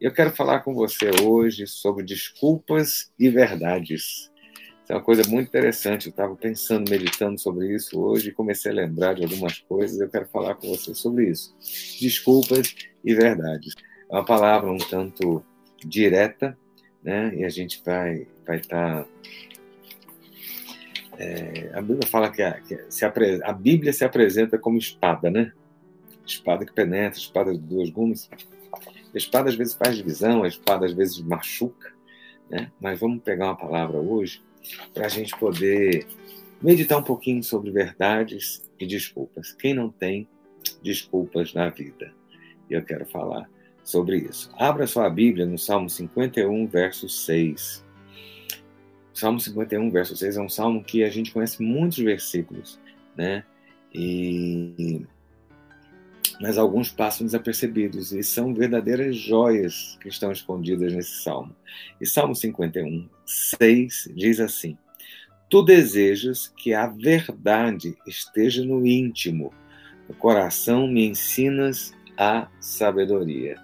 Eu quero falar com você hoje sobre desculpas e verdades. Isso é uma coisa muito interessante. Eu estava pensando, meditando sobre isso hoje e comecei a lembrar de algumas coisas. Eu quero falar com você sobre isso. Desculpas e verdades. É uma palavra um tanto direta, né? E a gente vai vai estar tá, é, a Bíblia fala que, a, que se apre, a Bíblia se apresenta como espada, né? Espada que penetra, espada de duas gumes. A espada às vezes faz divisão, a espada às vezes machuca, né? Mas vamos pegar uma palavra hoje para a gente poder meditar um pouquinho sobre verdades e desculpas. Quem não tem desculpas na vida? E eu quero falar sobre isso. Abra sua Bíblia no Salmo 51, verso 6. O Salmo 51, verso 6 é um salmo que a gente conhece muitos versículos, né? E mas alguns passam desapercebidos e são verdadeiras joias que estão escondidas nesse salmo. E Salmo 51, 6 diz assim: Tu desejas que a verdade esteja no íntimo, no coração me ensinas a sabedoria.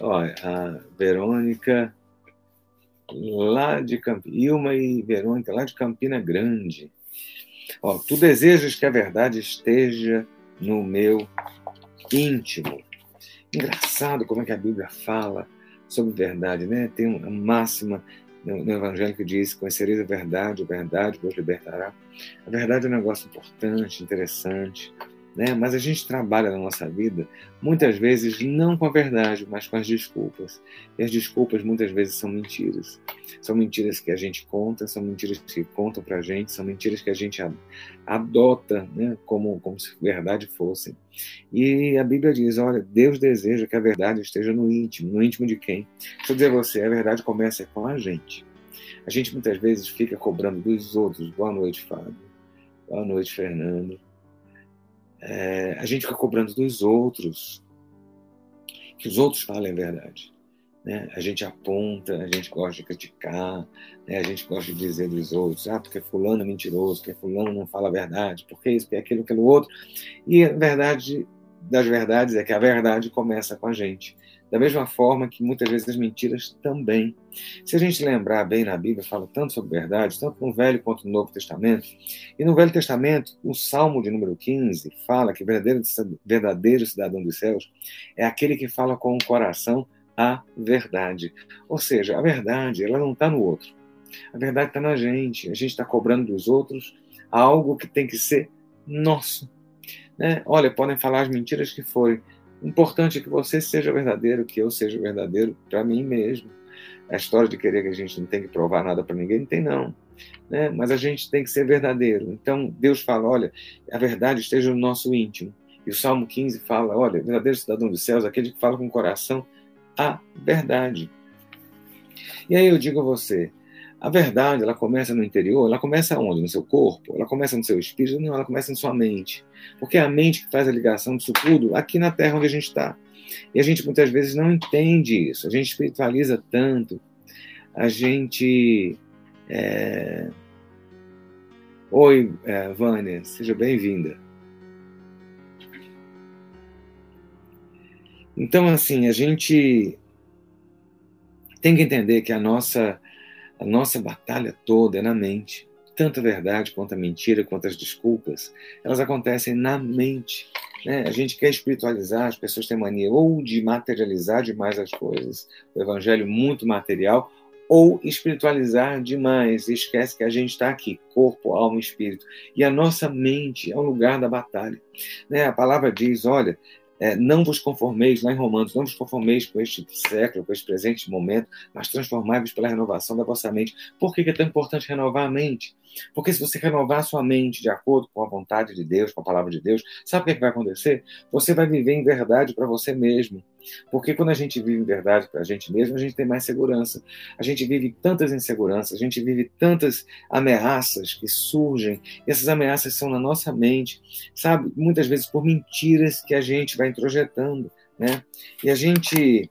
Olha, a Verônica, lá de Campina, Ilma e Verônica, lá de Campina Grande. Ó, tu desejas que a verdade esteja no meu íntimo. Engraçado como é que a Bíblia fala sobre verdade, né? Tem uma máxima no, Evangelho que diz: Conhecereis a verdade, a verdade vos libertará. A verdade é um negócio importante, interessante né? Mas a gente trabalha na nossa vida muitas vezes não com a verdade, mas com as desculpas. E as desculpas muitas vezes são mentiras. São mentiras que a gente conta, são mentiras que contam para a gente, são mentiras que a gente adota né? como, como se verdade fossem. E a Bíblia diz: olha, Deus deseja que a verdade esteja no íntimo. No íntimo de quem? Deixa eu dizer a você: a verdade começa com a gente. A gente muitas vezes fica cobrando dos outros. Boa noite, Fábio. Boa noite, Fernando é, a gente fica cobrando dos outros que os outros falem a verdade. Né? A gente aponta, a gente gosta de criticar, né? a gente gosta de dizer dos outros, ah, porque fulano é mentiroso, porque fulano não fala a verdade, porque isso, porque aquilo, aquilo outro. E a verdade das verdades é que a verdade começa com a gente. Da mesma forma que muitas vezes as mentiras também. Se a gente lembrar bem na Bíblia, fala tanto sobre verdade, tanto no Velho quanto no Novo Testamento. E no Velho Testamento, o Salmo de número 15 fala que verdadeiro, verdadeiro cidadão dos céus é aquele que fala com o coração a verdade. Ou seja, a verdade, ela não está no outro. A verdade está na gente. A gente está cobrando dos outros algo que tem que ser nosso. Né? Olha, podem falar as mentiras que forem, importante é que você seja verdadeiro, que eu seja verdadeiro para mim mesmo. A história de querer que a gente não tem que provar nada para ninguém, não tem não. Né? Mas a gente tem que ser verdadeiro. Então, Deus fala, olha, a verdade esteja no nosso íntimo. E o Salmo 15 fala, olha, verdadeiro cidadão dos céus, aquele que fala com o coração a verdade. E aí eu digo a você, a verdade, ela começa no interior, ela começa onde? No seu corpo? Ela começa no seu espírito? Não, ela começa na sua mente. Porque é a mente que faz a ligação disso tudo aqui na Terra onde a gente está. E a gente muitas vezes não entende isso. A gente espiritualiza tanto. A gente. É... Oi, é, Vânia, seja bem-vinda. Então, assim, a gente tem que entender que a nossa a nossa batalha toda é na mente. Tanto a verdade quanto a mentira, quanto as desculpas, elas acontecem na mente. Né? A gente quer espiritualizar, as pessoas têm mania ou de materializar demais as coisas, o evangelho muito material, ou espiritualizar demais, e esquece que a gente está aqui, corpo, alma e espírito. E a nossa mente é o lugar da batalha. Né? A palavra diz: olha, é, não vos conformeis, lá em Romanos, não vos conformeis com este século, com este presente momento, mas transformai-vos pela renovação da vossa mente. Por que é tão importante renovar a mente? Porque se você renovar sua mente de acordo com a vontade de Deus, com a palavra de Deus, sabe o que, é que vai acontecer? Você vai viver em verdade para você mesmo. Porque quando a gente vive em verdade para a gente mesmo, a gente tem mais segurança. A gente vive tantas inseguranças, a gente vive tantas ameaças que surgem, e essas ameaças são na nossa mente, sabe? Muitas vezes por mentiras que a gente vai introjetando, né? E a gente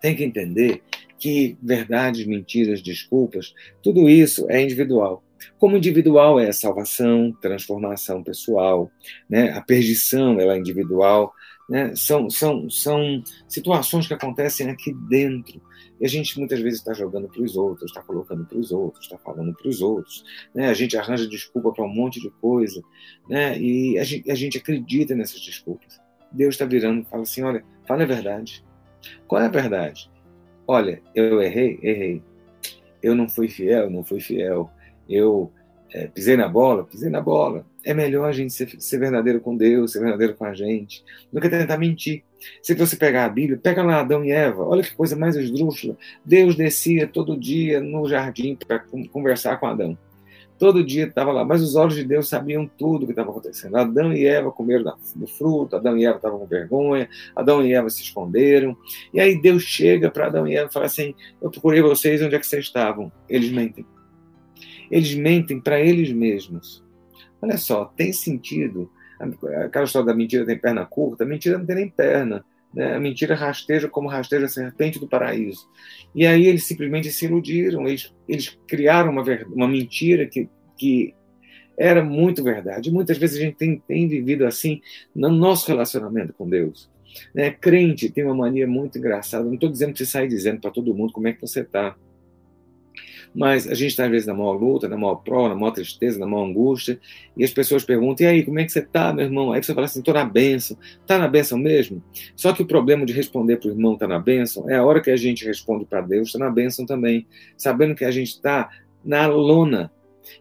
tem que entender que verdades, mentiras, desculpas, tudo isso é individual. Como individual é a salvação, transformação pessoal, né? A perdição ela é individual, Né? São, são, são situações que acontecem aqui dentro. E a gente muitas vezes está jogando para os outros, está colocando para os outros, está falando para os outros. Né? A gente arranja desculpa para um monte de coisa. Né? E a gente, a gente acredita nessas desculpas. Deus está virando e fala assim: olha, fala a verdade. Qual é a verdade? Olha, eu errei, errei. Eu não fui fiel, não fui fiel. Eu é, pisei na bola, pisei na bola. É melhor a gente ser, ser, verdadeiro com Deus, ser verdadeiro com a gente, do que tentar mentir. Se você pegar a Bíblia, pega lá Adão e Eva, olha que coisa mais esdrúxula. Deus descia todo dia no jardim para conversar com Adão. Todo dia estava lá, mas os olhos de Deus sabiam tudo o que estava acontecendo. Adão e Eva comeram do fruto, Adão e Eva estavam com vergonha, Adão e Eva se esconderam. E aí Deus chega para Adão e Eva e fala assim: Eu procurei vocês, onde é que vocês estavam? Eles mentem. Eles mentem para eles mesmos. Olha só, tem sentido. Aquela história da mentira tem perna curta, mentira não tem nem perna. Né? A mentira rasteja como rasteja a serpente do paraíso. E aí eles simplesmente se iludiram, eles, eles criaram uma, uma mentira que, que era muito verdade. Muitas vezes a gente tem, tem vivido assim no nosso relacionamento com Deus. Né? Crente tem uma mania muito engraçada. Não estou dizendo que você sai dizendo para todo mundo como é que você está. Mas a gente está, às vezes, na maior luta, na maior prova, na maior tristeza, na maior angústia, e as pessoas perguntam: e aí, como é que você está, meu irmão? Aí você fala assim: estou na bênção. Está na bênção mesmo? Só que o problema de responder para o irmão está na bênção é a hora que a gente responde para Deus, está na bênção também, sabendo que a gente está na lona.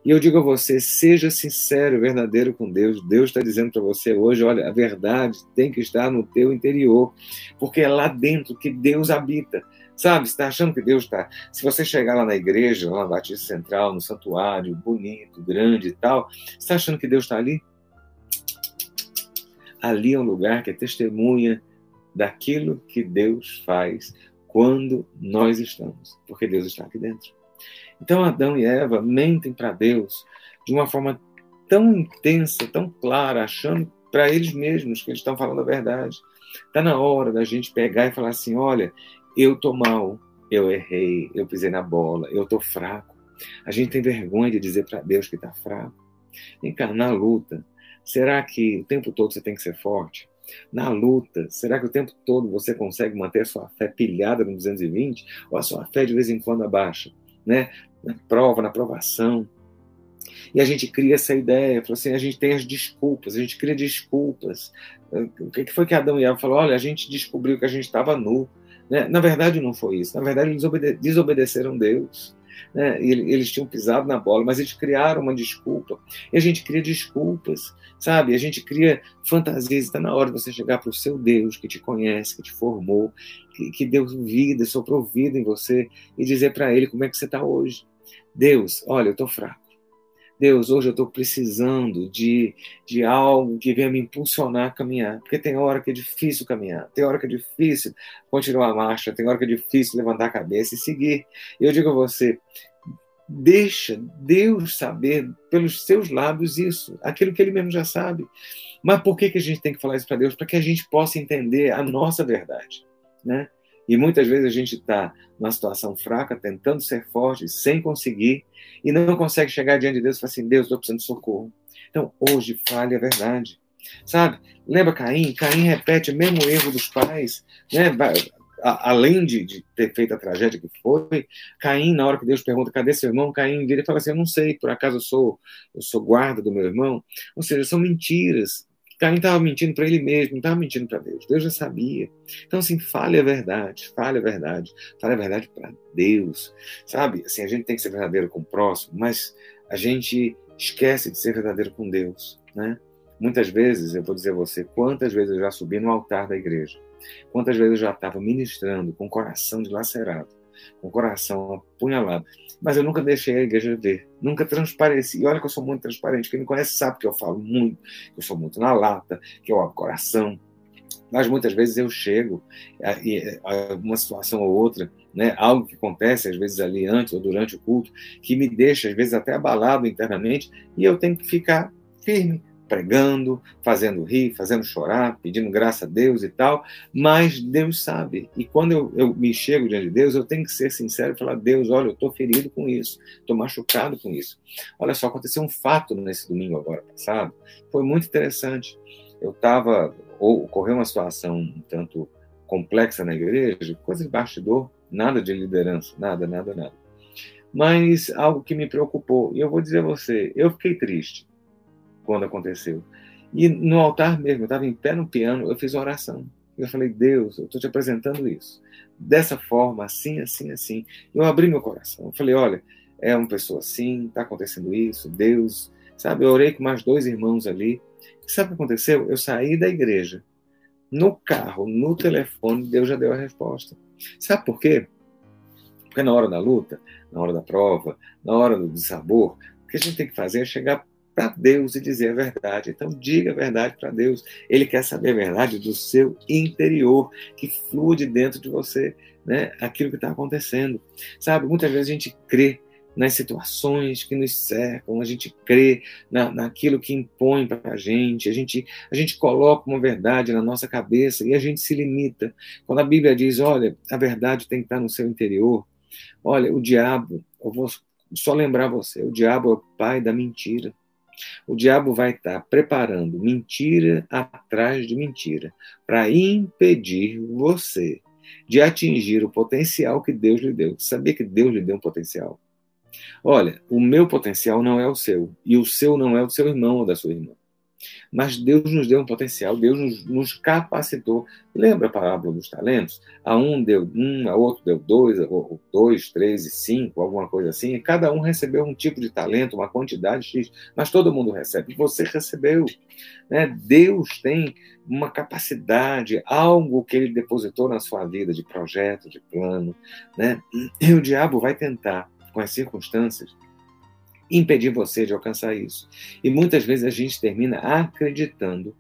E eu digo a você, seja sincero, verdadeiro com Deus. Deus está dizendo para você hoje, olha, a verdade tem que estar no teu interior, porque é lá dentro que Deus habita. Sabe, você está achando que Deus está. Se você chegar lá na igreja, lá na Batista Central, no santuário, bonito, grande e tal, você está achando que Deus está ali? Ali é um lugar que é testemunha daquilo que Deus faz quando nós estamos, porque Deus está aqui dentro. Então Adão e Eva mentem para Deus de uma forma tão intensa, tão clara, achando para eles mesmos que eles estão falando a verdade. Está na hora da gente pegar e falar assim: olha, eu tô mal, eu errei, eu pisei na bola, eu tô fraco. A gente tem vergonha de dizer para Deus que está fraco. Vem cá, na luta, será que o tempo todo você tem que ser forte? Na luta, será que o tempo todo você consegue manter a sua fé pilhada no 220? Ou a sua fé de vez em quando abaixa? Né? Na prova, na provação. E a gente cria essa ideia, assim, a gente tem as desculpas, a gente cria desculpas. O que foi que Adão e Eva falaram? Olha, a gente descobriu que a gente estava nu, né? Na verdade, não foi isso. Na verdade, eles obede desobedeceram Deus. Né? Eles tinham pisado na bola, mas eles criaram uma desculpa. E a gente cria desculpas, sabe? A gente cria fantasias. Está na hora de você chegar para o seu Deus, que te conhece, que te formou, que, que deu vida, soprou vida em você, e dizer para Ele como é que você está hoje. Deus, olha, eu estou fraco. Deus, hoje eu estou precisando de, de algo que venha me impulsionar a caminhar. Porque tem hora que é difícil caminhar, tem hora que é difícil continuar a marcha, tem hora que é difícil levantar a cabeça e seguir. E eu digo a você, deixa Deus saber pelos seus lábios isso, aquilo que ele mesmo já sabe. Mas por que, que a gente tem que falar isso para Deus? Para que a gente possa entender a nossa verdade, né? E muitas vezes a gente está numa situação fraca, tentando ser forte, sem conseguir, e não consegue chegar diante de Deus e falar assim: Deus, estou precisando de socorro. Então, hoje, fale a verdade. Sabe? Lembra Caim? Caim repete o mesmo erro dos pais, né? Além de, de, ter feito a tragédia que foi, Caim, na hora que Deus pergunta, cadê seu irmão? Caim vira e fala assim: Eu não sei, por acaso eu sou, eu sou guarda do meu irmão? Ou seja, são mentiras Caim estava mentindo para ele mesmo, não estava mentindo para Deus. Deus já sabia. Então, assim, fale a verdade, fale a verdade, fale a verdade para Deus. Sabe? Assim, a gente tem que ser verdadeiro com o próximo, mas a gente esquece de ser verdadeiro com Deus, né? Muitas vezes, eu vou dizer a você, quantas vezes eu já subi no altar da igreja, quantas vezes eu já estava ministrando com o coração dilacerado, com o coração apunhalado, mas eu nunca deixei a igreja ver, nunca transpareci. E olha que eu sou muito transparente, quem me conhece sabe que eu falo muito, que eu sou muito na lata, que eu abro coração. Mas muitas vezes eu chego e uma situação ou outra, né, algo que acontece às vezes ali antes ou durante o culto, que me deixa às vezes até abalado internamente, e eu tenho que ficar firme, pregando, fazendo rir, fazendo chorar, pedindo graça a Deus e tal, mas Deus sabe. E quando eu, eu me chego diante de Deus, eu tenho que ser sincero e falar: Deus, olha, eu estou ferido com isso, estou machucado com isso. Olha só, aconteceu um fato nesse domingo agora passado, foi muito interessante. eu estava, ocorreu uma situação um tanto complexa na igreja, coisa de bastidor, nada de liderança, nada, nada, nada. Mas algo que me preocupou, e eu vou dizer a você, eu fiquei triste quando aconteceu. E no altar mesmo, eu estava em pé no piano, eu fiz uma oração. Eu falei, Deus, eu estou te apresentando isso. Dessa forma, assim, assim, assim. Eu abri meu coração. Eu falei, olha, é uma pessoa assim, está acontecendo isso, Deus. Sabe, eu orei com mais dois irmãos ali. Sabe o que aconteceu? Eu saí da igreja. No carro, no telefone, Deus já deu a resposta. Sabe por quê? Porque na hora da luta, na hora da prova, na hora do sabor, o que a gente tem que fazer é chegar para Deus e dizer a verdade. Então, diga a verdade para Deus. Ele quer saber a verdade do seu interior, que flui de dentro de você, né? aquilo que está acontecendo. Sabe, muitas vezes a gente crê nas situações que nos cercam, a gente crê na, naquilo que impõe para a gente, a gente, a gente coloca uma verdade na nossa cabeça e a gente se limita. Quando a Bíblia diz, olha, a verdade tem que estar no seu interior, olha, o diabo, eu vou só lembrar você, o diabo é o pai da mentira. O diabo vai estar preparando mentira atrás de mentira para impedir você de atingir o potencial que Deus lhe deu. Sabia que Deus lhe deu um potencial? Olha, o meu potencial não é o seu, e o seu não é o seu irmão ou da sua irmã. Mas Deus nos deu um potencial, Deus nos, nos, capacitou. Lembra a parábola dos talentos? A um deu um, a outro deu dois, dois, três e cinco, alguma coisa assim. E cada um recebeu um tipo de talento, uma quantidade X, mas todo mundo recebe. Você recebeu. Né? Deus tem uma capacidade, algo que ele depositou na sua vida de projeto, de plano. Né? E o diabo vai tentar, com as circunstâncias, impedir você de alcançar isso. E muitas vezes a gente termina acreditando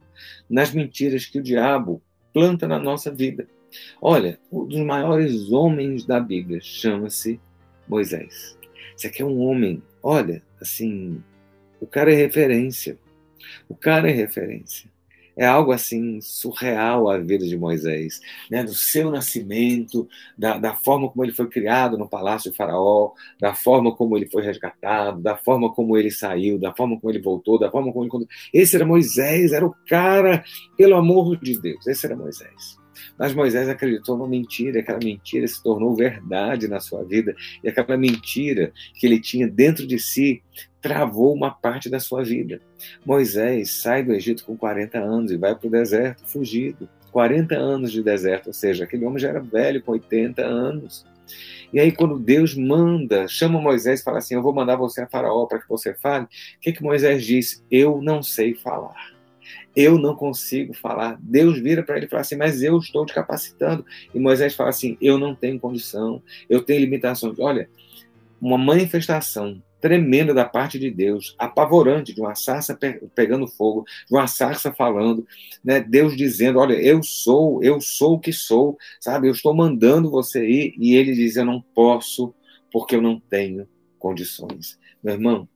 nas mentiras que o diabo planta na nossa vida. Olha, um dos maiores homens da Bíblia chama-se Moisés. Esse aqui é um homem, olha, assim, o cara é referência. O cara é referência é algo assim surreal a vida de Moisés, né? do seu nascimento, da, da, forma como ele foi criado no palácio de Faraó, da forma como ele foi resgatado, da forma como ele saiu, da forma como ele voltou, da forma como ele. Esse era Moisés, era o cara, pelo amor de Deus, esse era Moisés. Mas Moisés acreditou numa mentira, aquela mentira se tornou verdade na sua vida, e aquela mentira que ele tinha dentro de si travou uma parte da sua vida. Moisés sai do Egito com 40 anos e vai para o deserto, fugido. 40 anos de deserto, ou seja, aquele homem já era velho, com 80 anos. E aí, quando Deus manda, chama Moisés e fala assim: Eu vou mandar você a Faraó para que você fale, o que, que Moisés diz? Eu não sei falar. Eu não consigo falar. Deus vira para ele e fala assim: Mas eu estou te capacitando. E Moisés fala assim: Eu não tenho condição, eu tenho limitações. Olha, uma manifestação tremenda da parte de Deus, apavorante, de uma sarça pegando fogo, de uma sarça falando, né? Deus dizendo: Olha, eu sou, eu sou o que sou, sabe? Eu estou mandando você ir. E ele diz: Eu não posso, porque eu não tenho condições. Meu irmão,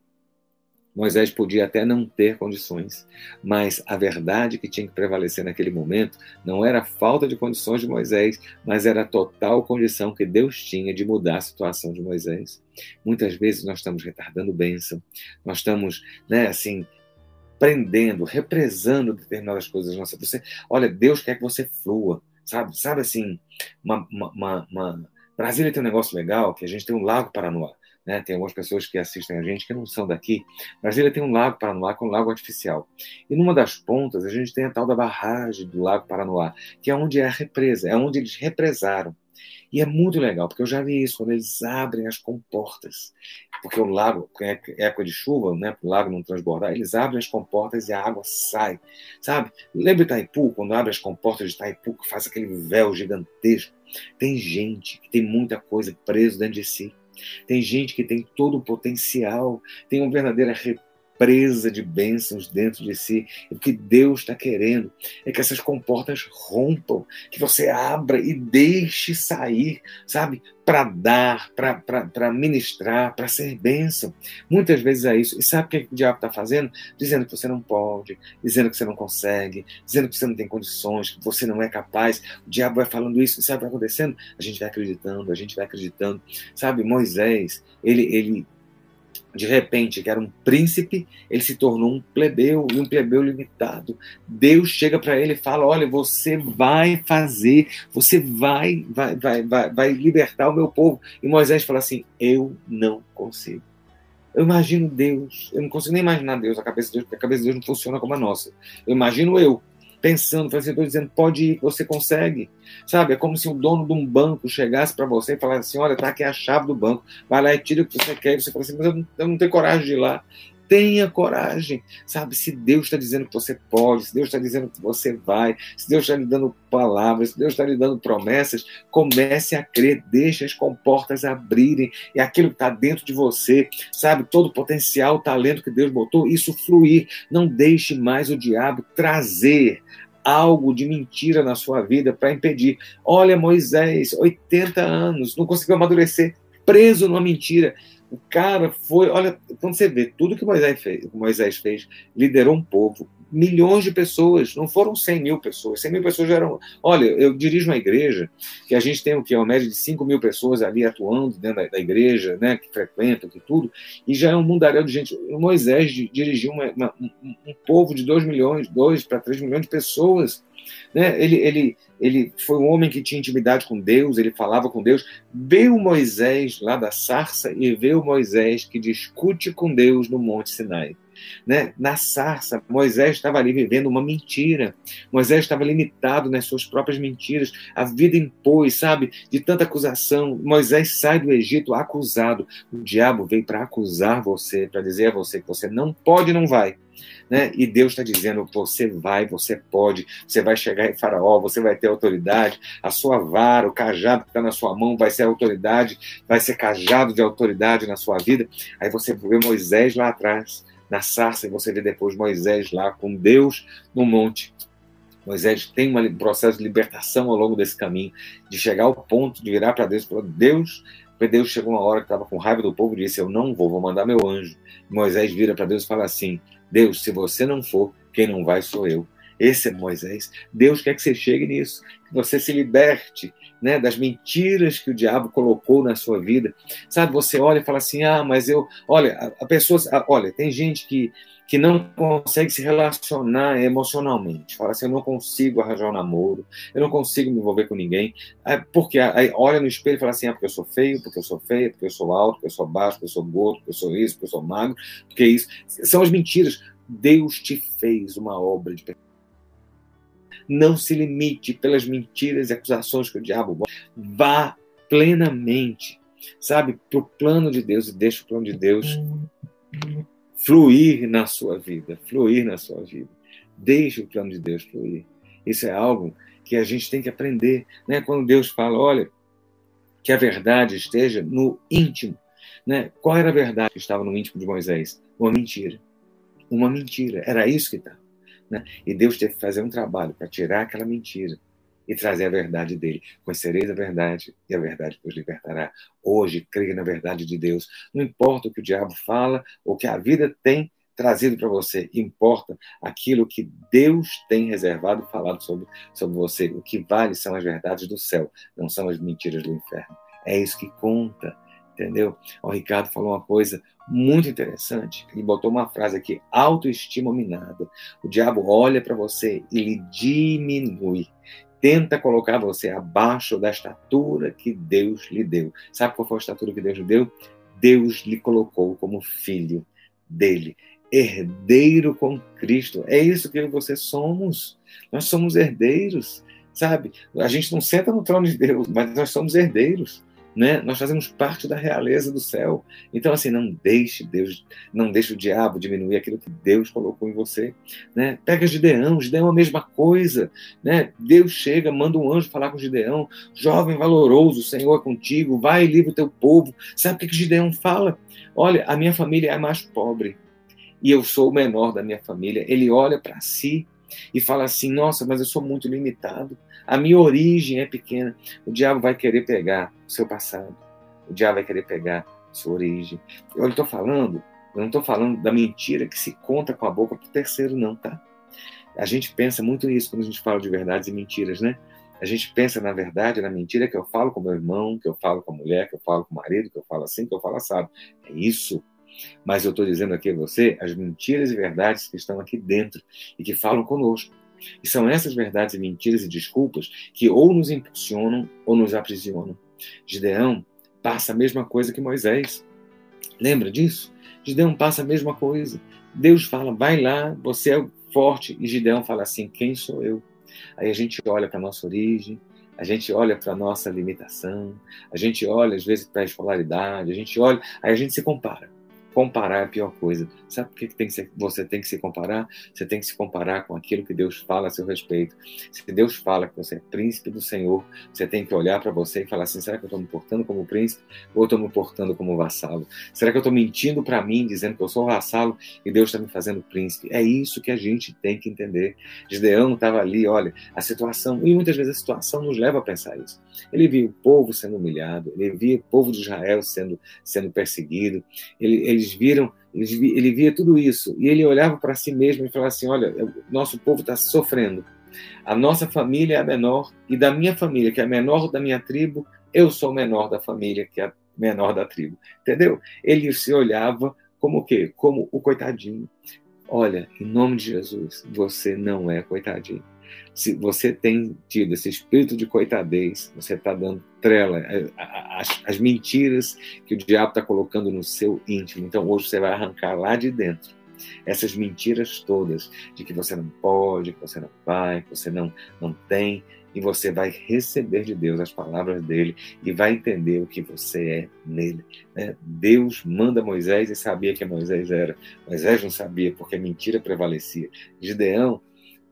Moisés podia até não ter condições, mas a verdade que tinha que prevalecer naquele momento não era a falta de condições de Moisés, mas era a total condição que Deus tinha de mudar a situação de Moisés. Muitas vezes nós estamos retardando bênção, nós estamos, né, assim, prendendo, represando determinadas coisas. Nossa, você, olha, Deus quer que você flua, sabe? Sabe assim, uma, uma, uma, uma... Brasília tem um negócio legal que a gente tem um lago Paranoá. Né? Tem algumas pessoas que assistem a gente que não são daqui. Brasília tem um lago Paranoá, que é um lago artificial. E numa das pontas, a gente tem a tal da barragem do lago Paranoá, que é onde é a represa, é onde eles represaram. E é muito legal, porque eu já vi isso, quando eles abrem as comportas. Porque o lago, é época de chuva, né, o lago não transbordar, eles abrem as comportas e a água sai. Sabe? Lembra Itaipu, quando abre as comportas de Itaipu, que faz aquele véu gigantesco? Tem gente que tem muita coisa preso dentro de si. Tem gente que tem todo o potencial, tem uma verdadeira represa de bênçãos dentro de si. O que Deus está querendo é que essas comportas rompam, que você abra e deixe sair, sabe? Para dar, para ministrar, para ser bênção. Muitas vezes é isso. E sabe o que o diabo está fazendo? Dizendo que você não pode, dizendo que você não consegue, dizendo que você não tem condições, que você não é capaz. O diabo vai falando isso. E sabe o que está acontecendo? A gente vai acreditando, a gente vai acreditando. Sabe, Moisés, ele, ele de repente, que era um príncipe, ele se tornou um plebeu e um plebeu limitado. Deus chega para ele e fala: Olha, você vai fazer, você vai, vai, vai, vai, vai libertar o meu povo. E Moisés fala assim: Eu não consigo. Eu imagino Deus, eu não consigo nem imaginar Deus, a cabeça de Deus, a cabeça de Deus não funciona como a nossa. Eu imagino eu, pensando, fazendo, dizendo, pode ir, você consegue. Sabe? É como se o dono de um banco chegasse para você e falasse assim: olha, tá aqui a chave do banco, vai lá e tira o que você quer. E você fala assim, mas eu não, eu não tenho coragem de ir lá. Tenha coragem, sabe? Se Deus está dizendo que você pode, se Deus está dizendo que você vai, se Deus está lhe dando palavras, se Deus está lhe dando promessas, comece a crer, deixe as comportas abrirem e aquilo que está dentro de você, sabe? Todo o potencial, o talento que Deus botou, isso fluir. Não deixe mais o diabo trazer algo de mentira na sua vida para impedir. Olha, Moisés, 80 anos, não conseguiu amadurecer, preso numa mentira. O cara foi, olha, quando você vê tudo que Moisés fez, Moisés fez, liderou um povo, milhões de pessoas, não foram 100 mil pessoas, 100 mil pessoas já eram. Olha, eu dirijo uma igreja que a gente tem o que? Uma média de 5 mil pessoas ali atuando dentro da, da, igreja, né, que frequentam, que tudo, e já é um mundaréu de gente. O Moisés dirigiu uma, uma, um, um, povo de 2 milhões, 2 para 3 milhões de pessoas. Né? Ele, ele, ele foi um homem que tinha intimidade com Deus, ele falava com Deus. Vê o Moisés lá da sarça e vê o Moisés que discute com Deus no Monte Sinai. Né? Na sarça, Moisés estava ali vivendo uma mentira. Moisés estava limitado nas suas próprias mentiras. A vida impôs, sabe, de tanta acusação. Moisés sai do Egito acusado. O diabo veio para acusar você, para dizer a você que você não pode e não vai. Né? E Deus está dizendo: você vai, você pode, você vai chegar em Faraó, você vai ter autoridade, a sua vara, o cajado que está na sua mão vai ser autoridade, vai ser cajado de autoridade na sua vida. Aí você vê Moisés lá atrás, na sarça, e você vê depois Moisés lá com Deus no monte. Moisés tem um processo de libertação ao longo desse caminho, de chegar ao ponto de virar para Deus e falar: Deus, porque Deus chegou uma hora que estava com raiva do povo e disse: Eu não vou, vou mandar meu anjo. Moisés vira para Deus e fala assim: Deus, se você não for, quem não vai sou eu. Esse é Moisés. Deus quer que você chegue nisso, que você se liberte né, das mentiras que o diabo colocou na sua vida. Sabe, você olha e fala assim: ah, mas eu. Olha, a, pessoa. Olha, tem gente que, que não consegue se relacionar emocionalmente. Fala assim: eu não consigo arranjar um namoro, eu não consigo me envolver com ninguém. Porque aí olha no espelho e fala assim: ah, porque eu sou feio, porque eu sou feia, porque eu sou alto, porque eu sou baixo, porque eu sou gordo, porque eu sou isso, porque eu sou magro, porque isso. São as mentiras. Deus te fez uma obra de não se limite pelas mentiras e acusações que o diabo bota. Vá plenamente, sabe, para o plano de Deus e deixe o plano de Deus fluir na sua vida, fluir na sua vida. Deixe o plano de Deus fluir. Isso é algo que a gente tem que aprender, né? Quando Deus fala, olha, que a verdade esteja no íntimo, né? Qual era a verdade que estava no íntimo de Moisés? Uma mentira. Uma mentira. Era isso que estava. Né? E Deus teve que fazer um trabalho para tirar aquela mentira e trazer a verdade dele. Conhecereis a verdade e a verdade vos libertará. Hoje, creia na verdade de Deus. Não importa o que o diabo fala ou que a vida tem trazido para você, importa aquilo que Deus tem reservado e falado sobre, sobre você. O que vale são as verdades do céu, não são as mentiras do inferno. É isso que conta, entendeu? O Ricardo falou uma coisa muito interessante. Ele botou uma frase aqui: autoestima minada. O diabo olha para você e lhe diminui. Tenta colocar você abaixo da estatura que Deus lhe deu. Sabe qual foi a estatura que Deus lhe deu? Deus lhe colocou como filho dele, herdeiro com Cristo. É isso que eu e você somos. Nós somos herdeiros, sabe? A gente não senta no trono de Deus, mas nós somos herdeiros né? Nós fazemos parte da realeza do céu. Então, assim, não deixe Deus, não deixe o diabo diminuir aquilo que Deus colocou em você, né? Pega Gideão, Gideão é a mesma coisa, né? Deus chega, manda um anjo falar com Gideão, jovem valoroso, o Senhor é contigo, vai e livra o teu povo. Sabe o que, que Gideão fala? Olha, a minha família é a mais pobre e eu sou o menor da minha família. Ele olha para si e fala assim: Nossa, mas eu sou muito limitado. A minha origem é pequena. O diabo vai querer pegar o seu passado. O diabo vai querer pegar a sua origem. Eu estou falando, eu não estou falando da mentira que se conta com a boca para o terceiro, não, tá? A gente pensa muito nisso quando a gente fala de verdades e mentiras, né? A gente pensa na verdade, na mentira que eu falo com meu irmão, que eu falo com a mulher, que eu falo com o marido, que eu falo assim, que eu falo assado. É isso. Mas eu estou dizendo aqui a você as mentiras e verdades que estão aqui dentro e que falam conosco. E são essas verdades e mentiras e desculpas que ou nos impulsionam ou nos aprisionam. Gideão passa a mesma coisa que Moisés. Lembra disso? Gideão passa a mesma coisa. Deus fala, vai lá, você é forte. E Gideão fala assim: quem sou eu? Aí a gente olha para a nossa origem, a gente olha para a nossa limitação, a gente olha às vezes para a escolaridade, a gente olha, aí a gente se compara. Comparar é a pior coisa. Sabe por que, tem que ser, você tem que se comparar? Você tem que se comparar com aquilo que Deus fala a seu respeito. Se Deus fala que você é príncipe do Senhor, você tem que olhar para você e falar assim: será que eu estou me portando como príncipe ou estou me portando como vassalo? Será que eu estou mentindo para mim, dizendo que eu sou vassalo e Deus está me fazendo príncipe? É isso que a gente tem que entender. Gideão estava ali, olha, a situação, e muitas vezes a situação nos leva a pensar isso. Ele via o povo sendo humilhado, ele via o povo de Israel sendo, sendo perseguido, ele, ele eles viram, eles ele via tudo isso e ele olhava para si mesmo e falava assim: olha, nosso povo está sofrendo. A nossa família é a menor e da minha família, que é a menor da minha tribo, eu sou o menor da família, que é a menor da tribo. Entendeu? Ele se olhava como o quê? Como o coitadinho. Olha, em nome de Jesus, você não é coitadinho. Se você tem tido esse espírito de coitadez, você está dando trela às mentiras que o diabo está colocando no seu íntimo. Então hoje você vai arrancar lá de dentro essas mentiras todas de que você não pode, que você não vai, que você não, não tem, e você vai receber de Deus as palavras dele e vai entender o que você é nele. Né? Deus manda Moisés e sabia que Moisés era. Moisés não sabia porque a mentira prevalecia. Gideão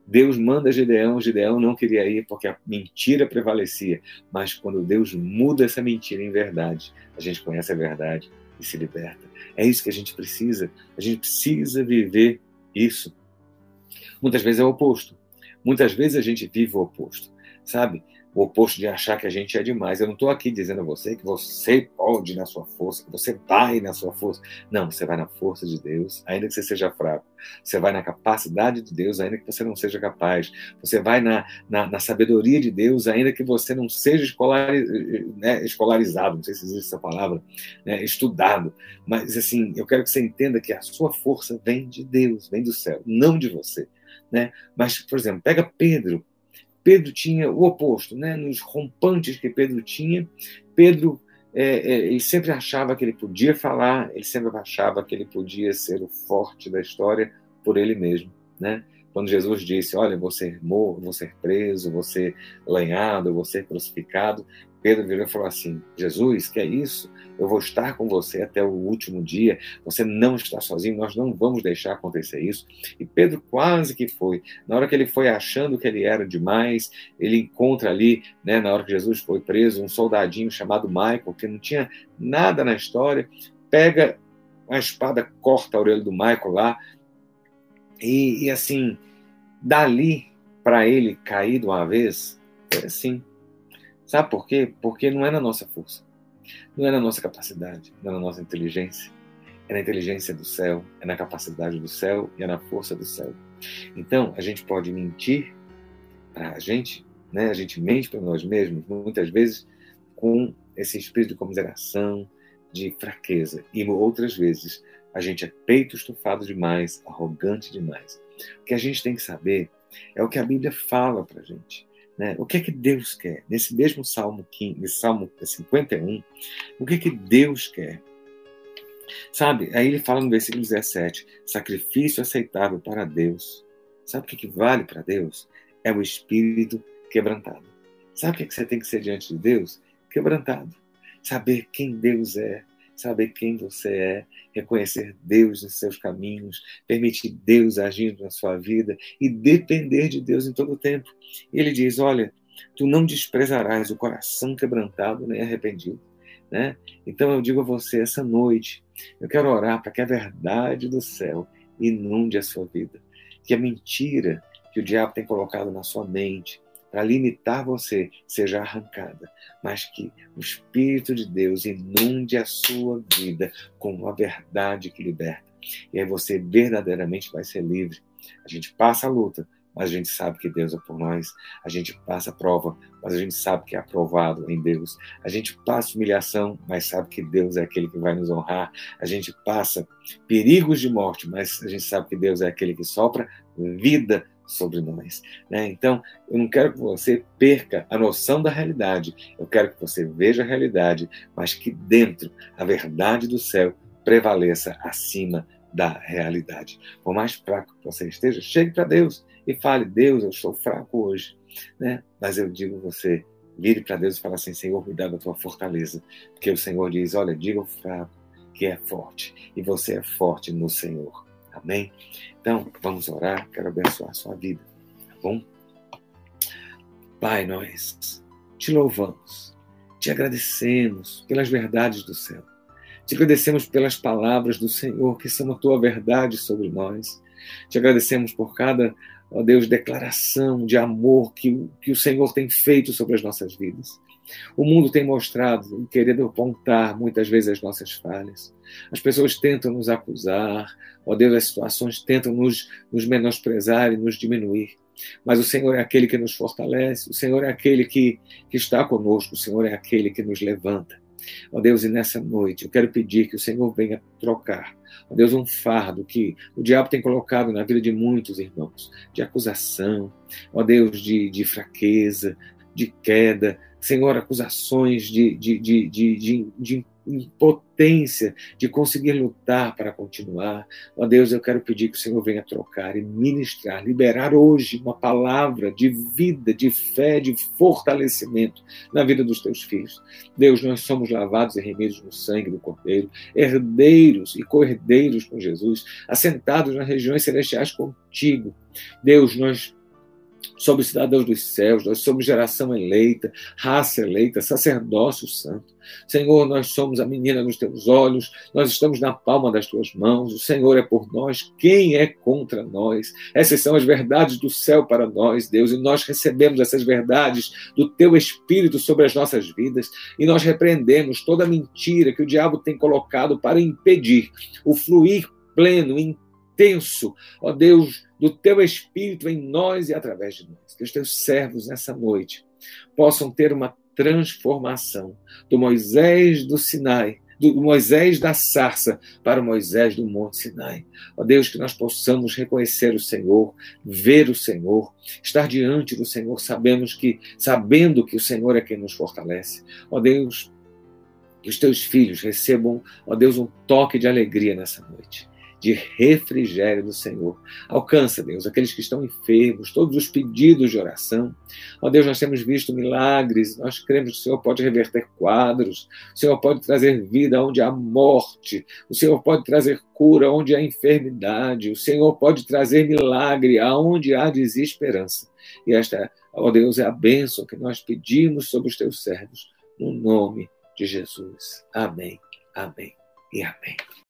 Deus manda Gideão, Gideão não queria ir porque a mentira prevalecia. Mas quando Deus muda essa mentira em verdade, a gente conhece a verdade e se liberta. É isso que a gente precisa. A gente precisa viver isso. Muitas vezes é o oposto. Muitas vezes a gente vive o oposto, sabe? O oposto de achar que a gente é demais. Eu não estou aqui dizendo a você que você pode na sua força, que você vai na sua força. Não, você vai na força de Deus, ainda que você seja fraco. Você vai na capacidade de Deus, ainda que você não seja capaz. Você vai na, na, na sabedoria de Deus, ainda que você não seja escolari, né, escolarizado, não sei se existe essa palavra, né, estudado. Mas, assim, eu quero que você entenda que a sua força vem de Deus, vem do céu, não de você. Né? Mas, por exemplo, pega Pedro. Pedro tinha o oposto, né? nos rompantes que Pedro tinha, Pedro é, é, ele sempre achava que ele podia falar, ele sempre achava que ele podia ser o forte da história por ele mesmo. Né? Quando Jesus disse: Olha, vou ser morto, vou ser preso, vou ser lanhado, vou ser crucificado, Pedro virou e falou assim: Jesus, que é isso? Eu vou estar com você até o último dia. Você não está sozinho, nós não vamos deixar acontecer isso. E Pedro quase que foi. Na hora que ele foi achando que ele era demais, ele encontra ali, né, na hora que Jesus foi preso, um soldadinho chamado Michael, que não tinha nada na história, pega a espada, corta a orelha do Michael lá. E, e assim, dali para ele cair de uma vez, foi assim Sabe por quê? Porque não é na nossa força, não é na nossa capacidade, não é na nossa inteligência. É na inteligência do céu, é na capacidade do céu e é na força do céu. Então, a gente pode mentir para a gente, né? a gente mente para nós mesmos, muitas vezes com esse espírito de comiseração, de fraqueza. E outras vezes a gente é peito estufado demais, arrogante demais. O que a gente tem que saber é o que a Bíblia fala para a gente. Né? O que é que Deus quer? Nesse mesmo Salmo, 15, nesse Salmo 51, o que é que Deus quer? Sabe? Aí ele fala no versículo 17: sacrifício aceitável para Deus. Sabe o que, que vale para Deus? É o espírito quebrantado. Sabe o que, é que você tem que ser diante de Deus? Quebrantado. Saber quem Deus é, saber quem você é, reconhecer Deus nos seus caminhos, permitir Deus agindo na sua vida e depender de Deus em todo o tempo. E ele diz: Olha, tu não desprezarás o coração quebrantado nem arrependido. Né? Então eu digo a você essa noite, eu quero orar para que a verdade do céu inunde a sua vida, que a mentira que o diabo tem colocado na sua mente, para limitar você seja arrancada, mas que o Espírito de Deus inunde a sua vida com uma verdade que liberta. E aí você verdadeiramente vai ser livre. A gente passa a luta, mas a gente sabe que Deus é por nós. A gente passa prova, mas a gente sabe que é aprovado em Deus. A gente passa humilhação, mas sabe que Deus é aquele que vai nos honrar. A gente passa perigos de morte, mas a gente sabe que Deus é aquele que sopra vida sobre nós. Né? Então, eu não quero que você perca a noção da realidade. Eu quero que você veja a realidade, mas que dentro a verdade do céu prevaleça acima da realidade. Por mais fraco que você esteja, chegue para Deus e fale: Deus, eu estou fraco hoje. Né? Mas eu digo você: vire para Deus e fale assim: Senhor, dá da tua fortaleza. Porque o Senhor diz: Olha, diga ao fraco que é forte, e você é forte no Senhor. Amém? Então, vamos orar. Quero abençoar a sua vida. Tá bom? Pai, nós te louvamos, te agradecemos pelas verdades do céu. Te agradecemos pelas palavras do Senhor, que são a tua verdade sobre nós. Te agradecemos por cada, ó Deus, declaração de amor que, que o Senhor tem feito sobre as nossas vidas. O mundo tem mostrado, querendo apontar muitas vezes as nossas falhas. As pessoas tentam nos acusar, ó Deus, as situações tentam nos, nos menosprezar e nos diminuir. Mas o Senhor é aquele que nos fortalece, o Senhor é aquele que, que está conosco, o Senhor é aquele que nos levanta. Ó Deus, e nessa noite eu quero pedir que o Senhor venha trocar, ó Deus, um fardo que o diabo tem colocado na vida de muitos irmãos, de acusação, ó Deus, de, de fraqueza, de queda, Senhor, acusações de, de, de, de, de impotência de conseguir lutar para continuar. Ó Deus, eu quero pedir que o Senhor venha trocar e ministrar, liberar hoje uma palavra de vida, de fé, de fortalecimento na vida dos teus filhos. Deus, nós somos lavados e remidos no sangue do Cordeiro, herdeiros e co-herdeiros com Jesus, assentados nas regiões celestiais contigo. Deus, nós somos cidadãos dos céus, nós somos geração eleita, raça eleita, sacerdócio santo. Senhor, nós somos a menina nos teus olhos, nós estamos na palma das tuas mãos, o Senhor é por nós, quem é contra nós? Essas são as verdades do céu para nós, Deus, e nós recebemos essas verdades do teu Espírito sobre as nossas vidas, e nós repreendemos toda mentira que o diabo tem colocado para impedir o fluir pleno, intenso, ó Deus, do teu Espírito em nós e através de nós. Que os teus servos nessa noite possam ter uma transformação do Moisés do Sinai, do Moisés da sarça para o Moisés do Monte Sinai. Ó Deus, que nós possamos reconhecer o Senhor, ver o Senhor, estar diante do Senhor, sabemos que, sabendo que o Senhor é quem nos fortalece. Ó Deus, que os teus filhos recebam, ó Deus, um toque de alegria nessa noite de refrigério do Senhor. Alcança, Deus, aqueles que estão enfermos, todos os pedidos de oração. Ó Deus, nós temos visto milagres, nós cremos que o Senhor pode reverter quadros, o Senhor pode trazer vida onde há morte, o Senhor pode trazer cura onde há enfermidade, o Senhor pode trazer milagre aonde há desesperança. E esta, ó Deus, é a bênção que nós pedimos sobre os teus servos, no nome de Jesus. Amém, amém e amém.